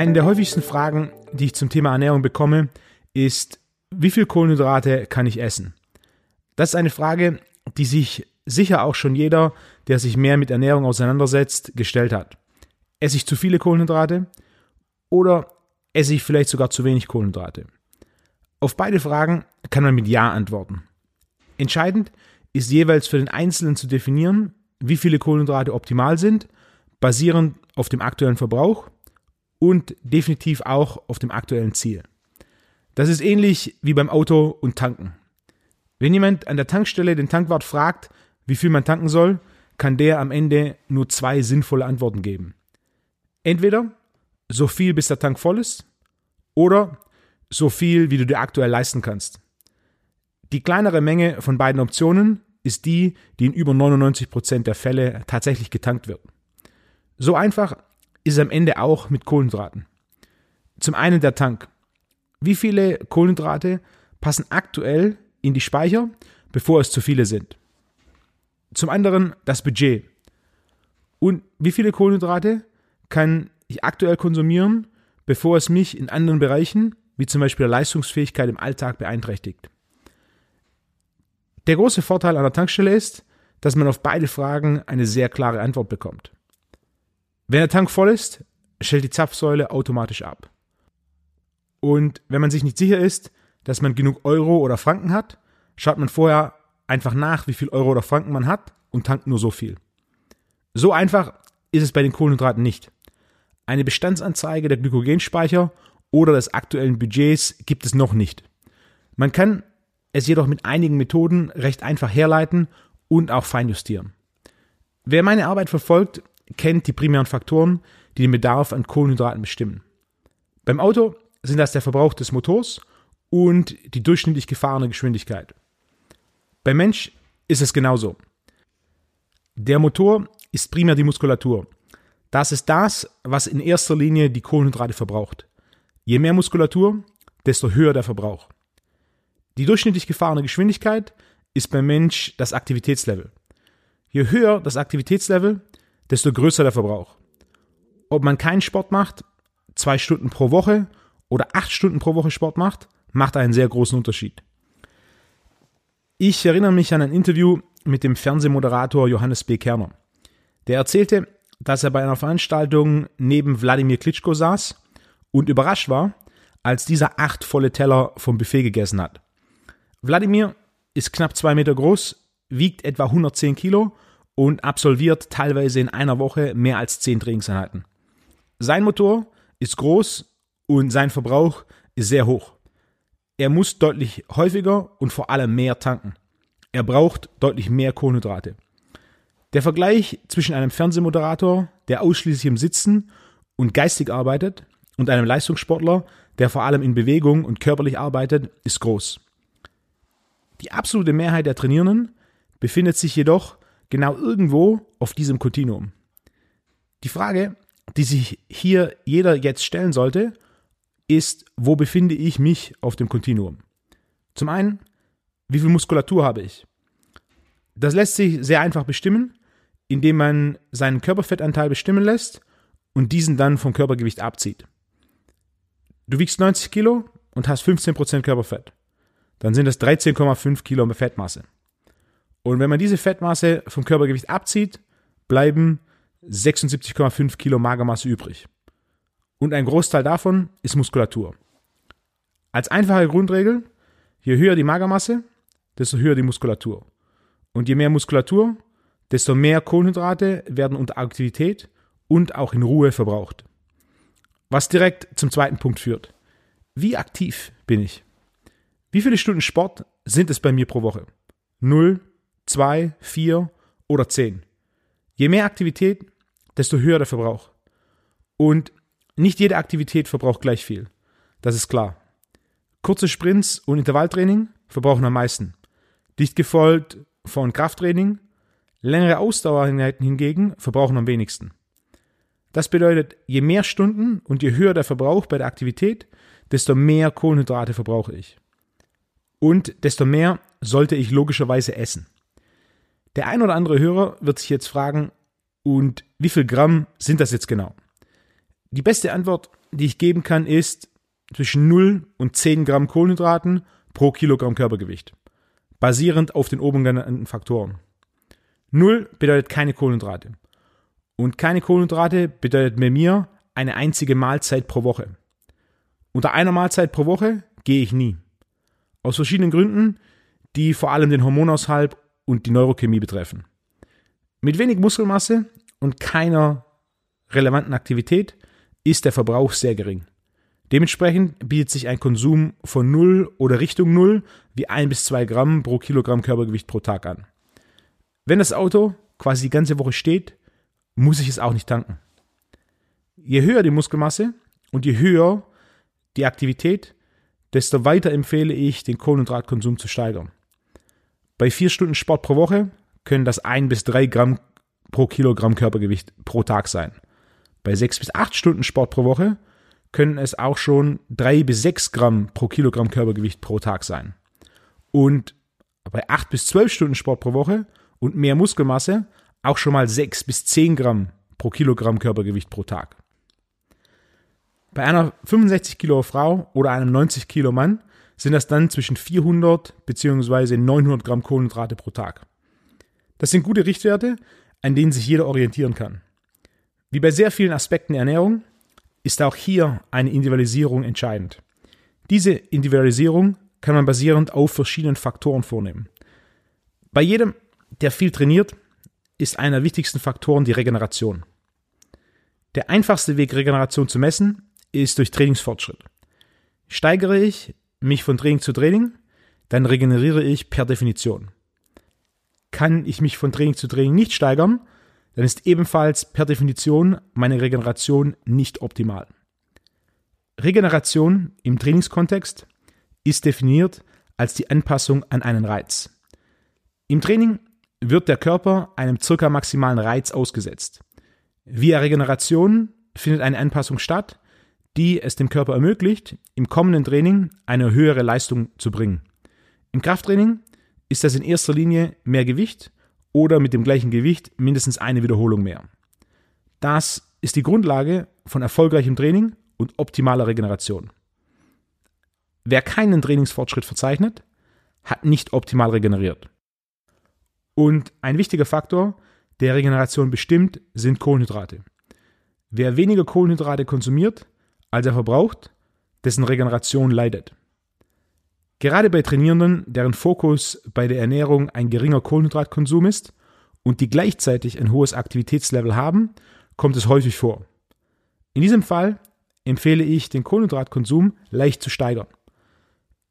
Eine der häufigsten Fragen, die ich zum Thema Ernährung bekomme, ist, wie viel Kohlenhydrate kann ich essen? Das ist eine Frage, die sich sicher auch schon jeder, der sich mehr mit Ernährung auseinandersetzt, gestellt hat. Esse ich zu viele Kohlenhydrate oder esse ich vielleicht sogar zu wenig Kohlenhydrate? Auf beide Fragen kann man mit Ja antworten. Entscheidend ist jeweils für den Einzelnen zu definieren, wie viele Kohlenhydrate optimal sind, basierend auf dem aktuellen Verbrauch und definitiv auch auf dem aktuellen Ziel. Das ist ähnlich wie beim Auto und Tanken. Wenn jemand an der Tankstelle den Tankwart fragt, wie viel man tanken soll, kann der am Ende nur zwei sinnvolle Antworten geben. Entweder so viel, bis der Tank voll ist, oder so viel, wie du dir aktuell leisten kannst. Die kleinere Menge von beiden Optionen ist die, die in über 99% der Fälle tatsächlich getankt wird. So einfach ist am Ende auch mit Kohlenhydraten. Zum einen der Tank. Wie viele Kohlenhydrate passen aktuell in die Speicher, bevor es zu viele sind? Zum anderen das Budget. Und wie viele Kohlenhydrate kann ich aktuell konsumieren, bevor es mich in anderen Bereichen, wie zum Beispiel der Leistungsfähigkeit im Alltag, beeinträchtigt? Der große Vorteil an der Tankstelle ist, dass man auf beide Fragen eine sehr klare Antwort bekommt. Wenn der Tank voll ist, stellt die Zapfsäule automatisch ab. Und wenn man sich nicht sicher ist, dass man genug Euro oder Franken hat, schaut man vorher einfach nach, wie viel Euro oder Franken man hat und tankt nur so viel. So einfach ist es bei den Kohlenhydraten nicht. Eine Bestandsanzeige der Glykogenspeicher oder des aktuellen Budgets gibt es noch nicht. Man kann es jedoch mit einigen Methoden recht einfach herleiten und auch feinjustieren. Wer meine Arbeit verfolgt, kennt die primären Faktoren, die den Bedarf an Kohlenhydraten bestimmen. Beim Auto sind das der Verbrauch des Motors und die durchschnittlich gefahrene Geschwindigkeit. Beim Mensch ist es genauso. Der Motor ist primär die Muskulatur. Das ist das, was in erster Linie die Kohlenhydrate verbraucht. Je mehr Muskulatur, desto höher der Verbrauch. Die durchschnittlich gefahrene Geschwindigkeit ist beim Mensch das Aktivitätslevel. Je höher das Aktivitätslevel, desto größer der Verbrauch. Ob man keinen Sport macht, zwei Stunden pro Woche oder acht Stunden pro Woche Sport macht, macht einen sehr großen Unterschied. Ich erinnere mich an ein Interview mit dem Fernsehmoderator Johannes B. Kerner. Der erzählte, dass er bei einer Veranstaltung neben Wladimir Klitschko saß und überrascht war, als dieser acht volle Teller vom Buffet gegessen hat. Wladimir ist knapp zwei Meter groß, wiegt etwa 110 Kilo und absolviert teilweise in einer Woche mehr als zehn Trainingseinheiten. Sein Motor ist groß und sein Verbrauch ist sehr hoch. Er muss deutlich häufiger und vor allem mehr tanken. Er braucht deutlich mehr Kohlenhydrate. Der Vergleich zwischen einem Fernsehmoderator, der ausschließlich im Sitzen und geistig arbeitet, und einem Leistungssportler, der vor allem in Bewegung und körperlich arbeitet, ist groß. Die absolute Mehrheit der Trainierenden befindet sich jedoch genau irgendwo auf diesem Kontinuum. Die Frage, die sich hier jeder jetzt stellen sollte, ist, wo befinde ich mich auf dem Kontinuum? Zum einen, wie viel Muskulatur habe ich? Das lässt sich sehr einfach bestimmen, indem man seinen Körperfettanteil bestimmen lässt und diesen dann vom Körpergewicht abzieht. Du wiegst 90 Kilo und hast 15% Körperfett. Dann sind das 13,5 Kilo Fettmasse. Und wenn man diese Fettmasse vom Körpergewicht abzieht, bleiben 76,5 Kilo Magermasse übrig und ein Großteil davon ist Muskulatur. Als einfache Grundregel, je höher die Magermasse, desto höher die Muskulatur. Und je mehr Muskulatur, desto mehr Kohlenhydrate werden unter Aktivität und auch in Ruhe verbraucht. Was direkt zum zweiten Punkt führt. Wie aktiv bin ich? Wie viele Stunden Sport sind es bei mir pro Woche? Null, zwei, vier oder zehn? Je mehr Aktivität, desto höher der Verbrauch. Und nicht jede Aktivität verbraucht gleich viel. Das ist klar. Kurze Sprints und Intervalltraining verbrauchen am meisten. Dicht gefolgt von Krafttraining. Längere Ausdauereinheiten hingegen verbrauchen am wenigsten. Das bedeutet, je mehr Stunden und je höher der Verbrauch bei der Aktivität, desto mehr Kohlenhydrate verbrauche ich. Und desto mehr sollte ich logischerweise essen. Der ein oder andere Hörer wird sich jetzt fragen, und wie viel Gramm sind das jetzt genau? Die beste Antwort, die ich geben kann, ist zwischen 0 und 10 Gramm Kohlenhydraten pro Kilogramm Körpergewicht, basierend auf den oben genannten Faktoren. 0 bedeutet keine Kohlenhydrate. Und keine Kohlenhydrate bedeutet bei mir eine einzige Mahlzeit pro Woche. Unter einer Mahlzeit pro Woche gehe ich nie. Aus verschiedenen Gründen, die vor allem den Hormonaushalt und die Neurochemie betreffen. Mit wenig Muskelmasse und keiner relevanten Aktivität ist der Verbrauch sehr gering. Dementsprechend bietet sich ein Konsum von 0 oder Richtung 0 wie 1 bis 2 Gramm pro Kilogramm Körpergewicht pro Tag an. Wenn das Auto quasi die ganze Woche steht, muss ich es auch nicht tanken. Je höher die Muskelmasse und je höher die Aktivität, desto weiter empfehle ich, den Kohlenhydratkonsum zu steigern. Bei vier Stunden Sport pro Woche können das ein bis drei Gramm pro Kilogramm Körpergewicht pro Tag sein. Bei sechs bis acht Stunden Sport pro Woche können es auch schon drei bis sechs Gramm pro Kilogramm Körpergewicht pro Tag sein. Und bei acht bis zwölf Stunden Sport pro Woche und mehr Muskelmasse auch schon mal sechs bis zehn Gramm pro Kilogramm Körpergewicht pro Tag. Bei einer 65 Kilo Frau oder einem 90 Kilo Mann sind das dann zwischen 400 bzw. 900 Gramm Kohlenhydrate pro Tag. Das sind gute Richtwerte, an denen sich jeder orientieren kann. Wie bei sehr vielen Aspekten der Ernährung ist auch hier eine Individualisierung entscheidend. Diese Individualisierung kann man basierend auf verschiedenen Faktoren vornehmen. Bei jedem, der viel trainiert, ist einer der wichtigsten Faktoren die Regeneration. Der einfachste Weg, Regeneration zu messen, ist durch Trainingsfortschritt. Steigere ich mich von Training zu Training, dann regeneriere ich per Definition. Kann ich mich von Training zu Training nicht steigern, dann ist ebenfalls per Definition meine Regeneration nicht optimal. Regeneration im Trainingskontext ist definiert als die Anpassung an einen Reiz. Im Training wird der Körper einem circa maximalen Reiz ausgesetzt. Via Regeneration findet eine Anpassung statt, die es dem Körper ermöglicht, im kommenden Training eine höhere Leistung zu bringen. Im Krafttraining ist das in erster Linie mehr Gewicht oder mit dem gleichen Gewicht mindestens eine Wiederholung mehr. Das ist die Grundlage von erfolgreichem Training und optimaler Regeneration. Wer keinen Trainingsfortschritt verzeichnet, hat nicht optimal regeneriert. Und ein wichtiger Faktor, der Regeneration bestimmt, sind Kohlenhydrate. Wer weniger Kohlenhydrate konsumiert, als er verbraucht, dessen Regeneration leidet. Gerade bei Trainierenden, deren Fokus bei der Ernährung ein geringer Kohlenhydratkonsum ist und die gleichzeitig ein hohes Aktivitätslevel haben, kommt es häufig vor. In diesem Fall empfehle ich, den Kohlenhydratkonsum leicht zu steigern.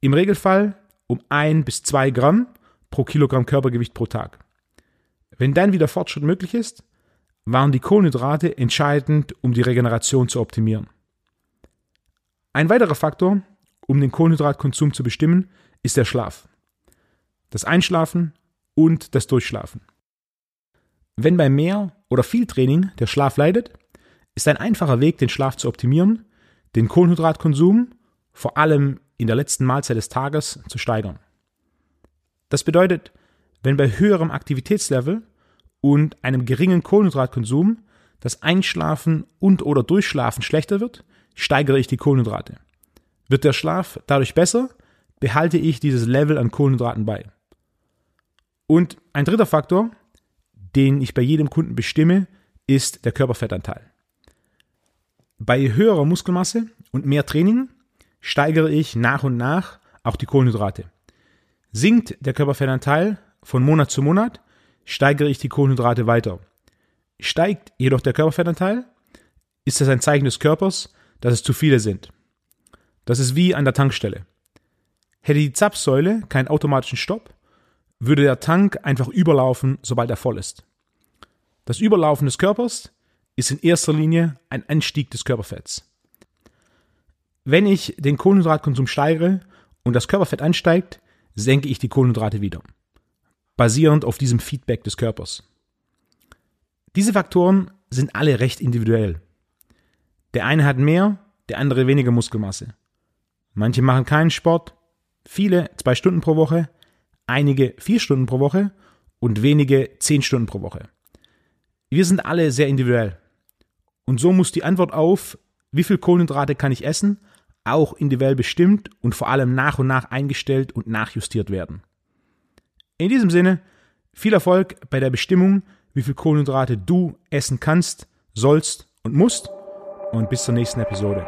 Im Regelfall um ein bis zwei Gramm pro Kilogramm Körpergewicht pro Tag. Wenn dann wieder Fortschritt möglich ist, waren die Kohlenhydrate entscheidend, um die Regeneration zu optimieren. Ein weiterer Faktor, um den Kohlenhydratkonsum zu bestimmen, ist der Schlaf. Das Einschlafen und das Durchschlafen. Wenn bei mehr oder viel Training der Schlaf leidet, ist ein einfacher Weg, den Schlaf zu optimieren, den Kohlenhydratkonsum, vor allem in der letzten Mahlzeit des Tages, zu steigern. Das bedeutet, wenn bei höherem Aktivitätslevel und einem geringen Kohlenhydratkonsum das Einschlafen und oder Durchschlafen schlechter wird, steigere ich die Kohlenhydrate. Wird der Schlaf dadurch besser, behalte ich dieses Level an Kohlenhydraten bei. Und ein dritter Faktor, den ich bei jedem Kunden bestimme, ist der Körperfettanteil. Bei höherer Muskelmasse und mehr Training steigere ich nach und nach auch die Kohlenhydrate. Sinkt der Körperfettanteil von Monat zu Monat, steigere ich die Kohlenhydrate weiter. Steigt jedoch der Körperfettanteil, ist das ein Zeichen des Körpers, dass es zu viele sind. Das ist wie an der Tankstelle. Hätte die Zapfsäule keinen automatischen Stopp, würde der Tank einfach überlaufen, sobald er voll ist. Das Überlaufen des Körpers ist in erster Linie ein Anstieg des Körperfetts. Wenn ich den Kohlenhydratkonsum steigere und das Körperfett ansteigt, senke ich die Kohlenhydrate wieder, basierend auf diesem Feedback des Körpers. Diese Faktoren sind alle recht individuell. Der eine hat mehr, der andere weniger Muskelmasse. Manche machen keinen Sport, viele zwei Stunden pro Woche, einige vier Stunden pro Woche und wenige zehn Stunden pro Woche. Wir sind alle sehr individuell. Und so muss die Antwort auf, wie viel Kohlenhydrate kann ich essen, auch individuell bestimmt und vor allem nach und nach eingestellt und nachjustiert werden. In diesem Sinne, viel Erfolg bei der Bestimmung, wie viel Kohlenhydrate du essen kannst, sollst und musst und bis zur nächsten Episode.